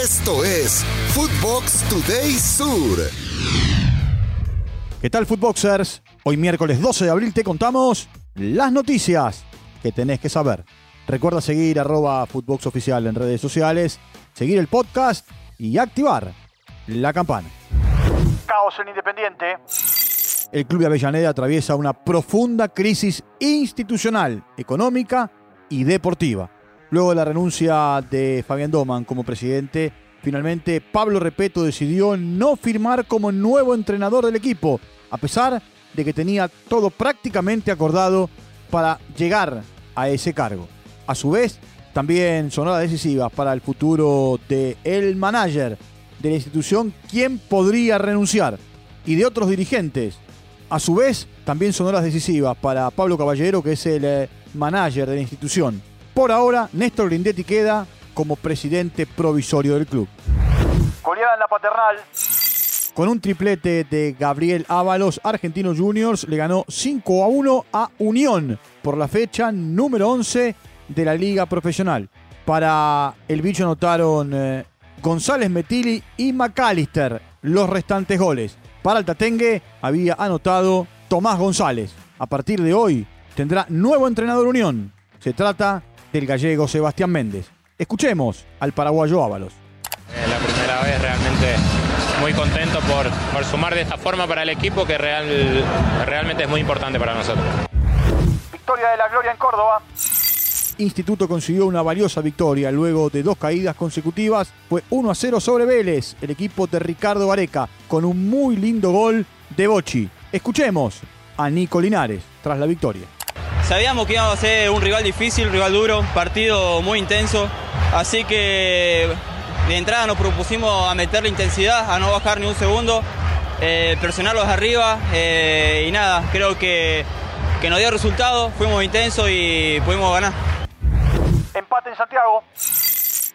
Esto es Footbox Today Sur. ¿Qué tal, Footboxers? Hoy miércoles 12 de abril te contamos las noticias que tenés que saber. Recuerda seguir arroba Footbox Oficial en redes sociales, seguir el podcast y activar la campana. Caos en Independiente. El Club de Avellaneda atraviesa una profunda crisis institucional, económica y deportiva. Luego de la renuncia de Fabián Doman como presidente, finalmente Pablo Repeto decidió no firmar como nuevo entrenador del equipo, a pesar de que tenía todo prácticamente acordado para llegar a ese cargo. A su vez, también sonoras decisivas para el futuro de el manager de la institución, quien podría renunciar, y de otros dirigentes. A su vez, también sonoras decisivas para Pablo Caballero, que es el eh, manager de la institución. Por ahora, Néstor Grindetti queda como presidente provisorio del club. Goleada en la paternal. Con un triplete de Gabriel Ábalos, Argentino Juniors le ganó 5 a 1 a Unión por la fecha número 11 de la Liga Profesional. Para el bicho anotaron eh, González Metili y McAllister los restantes goles. Para el Tatengue había anotado Tomás González. A partir de hoy tendrá nuevo entrenador Unión. Se trata del gallego Sebastián Méndez. Escuchemos al paraguayo Ábalos. Es la primera vez realmente muy contento por, por sumar de esta forma para el equipo que real, realmente es muy importante para nosotros. Victoria de la Gloria en Córdoba. Instituto consiguió una valiosa victoria luego de dos caídas consecutivas. Fue 1 a 0 sobre Vélez, el equipo de Ricardo Vareca, con un muy lindo gol de Bochi. Escuchemos a Nico Linares tras la victoria. Sabíamos que íbamos a ser un rival difícil, un rival duro, partido muy intenso, así que de entrada nos propusimos a meterle intensidad, a no bajar ni un segundo, eh, presionarlos arriba eh, y nada, creo que, que nos dio resultado, fuimos intensos y pudimos ganar. Empate en Santiago.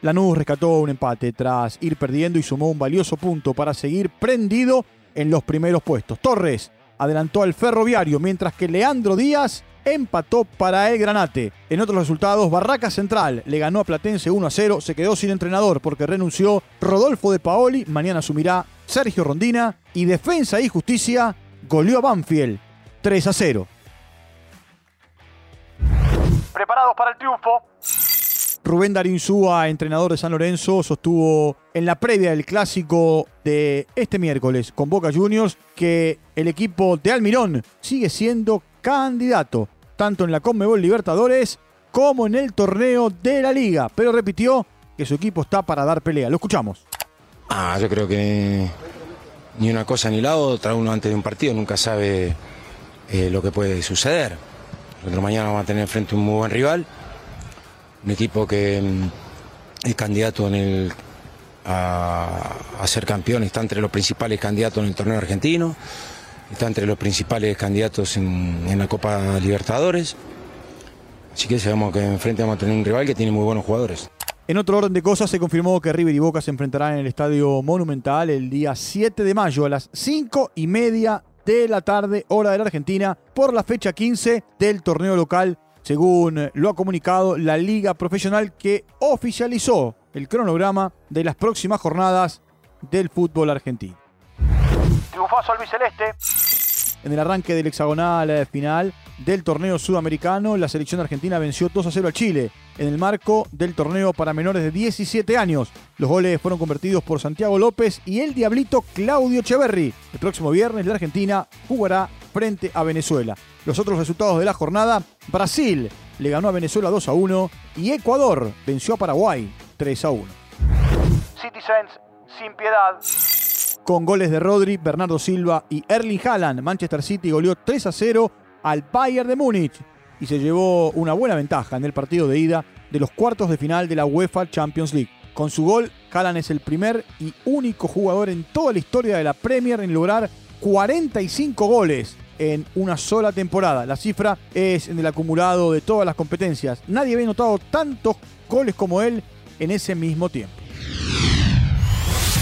Lanús rescató un empate tras ir perdiendo y sumó un valioso punto para seguir prendido en los primeros puestos. Torres adelantó al ferroviario, mientras que Leandro Díaz empató para el Granate. En otros resultados, Barraca Central le ganó a Platense 1 a 0, se quedó sin entrenador porque renunció Rodolfo de Paoli, mañana asumirá Sergio Rondina y Defensa y Justicia goleó a Banfield 3 a 0. Preparados para el triunfo. Rubén Insúa, entrenador de San Lorenzo, sostuvo en la previa del clásico de este miércoles con Boca Juniors que el equipo de Almirón sigue siendo candidato tanto en la Conmebol Libertadores como en el torneo de la Liga, pero repitió que su equipo está para dar pelea. Lo escuchamos. Ah, yo creo que ni una cosa ni la otra, uno antes de un partido nunca sabe eh, lo que puede suceder. Nosotros mañana vamos a tener frente a un muy buen rival un equipo que mm, es candidato el, a, ser campeón, está entre los principales candidatos en el torneo argentino, está entre los principales candidatos en, la Copa Libertadores. Así que sabemos que enfrente vamos a tener un rival que tiene muy buenos jugadores. En otro orden de cosas, se confirmó que River y Boca se enfrentarán en el Estadio Monumental el día 7 de mayo a las 5 y media de la tarde, hora de la Argentina, por la fecha 15 del torneo local según lo ha comunicado la Liga Profesional que oficializó el cronograma de las próximas jornadas del fútbol argentino. Triunfazo albiceleste. En el arranque del hexagonal eh, final del torneo sudamericano, la selección argentina venció 2 a 0 a Chile en el marco del torneo para menores de 17 años. Los goles fueron convertidos por Santiago López y el diablito Claudio Echeverri. El próximo viernes la Argentina jugará frente a Venezuela. Los otros resultados de la jornada, Brasil le ganó a Venezuela 2 a 1 y Ecuador venció a Paraguay 3 a 1. Citizens sin piedad. Con goles de Rodri, Bernardo Silva y Erling Haaland, Manchester City goleó 3 a 0 al Bayern de Múnich y se llevó una buena ventaja en el partido de ida de los cuartos de final de la UEFA Champions League. Con su gol, Haaland es el primer y único jugador en toda la historia de la Premier en lograr 45 goles en una sola temporada. La cifra es en el acumulado de todas las competencias. Nadie había notado tantos goles como él en ese mismo tiempo.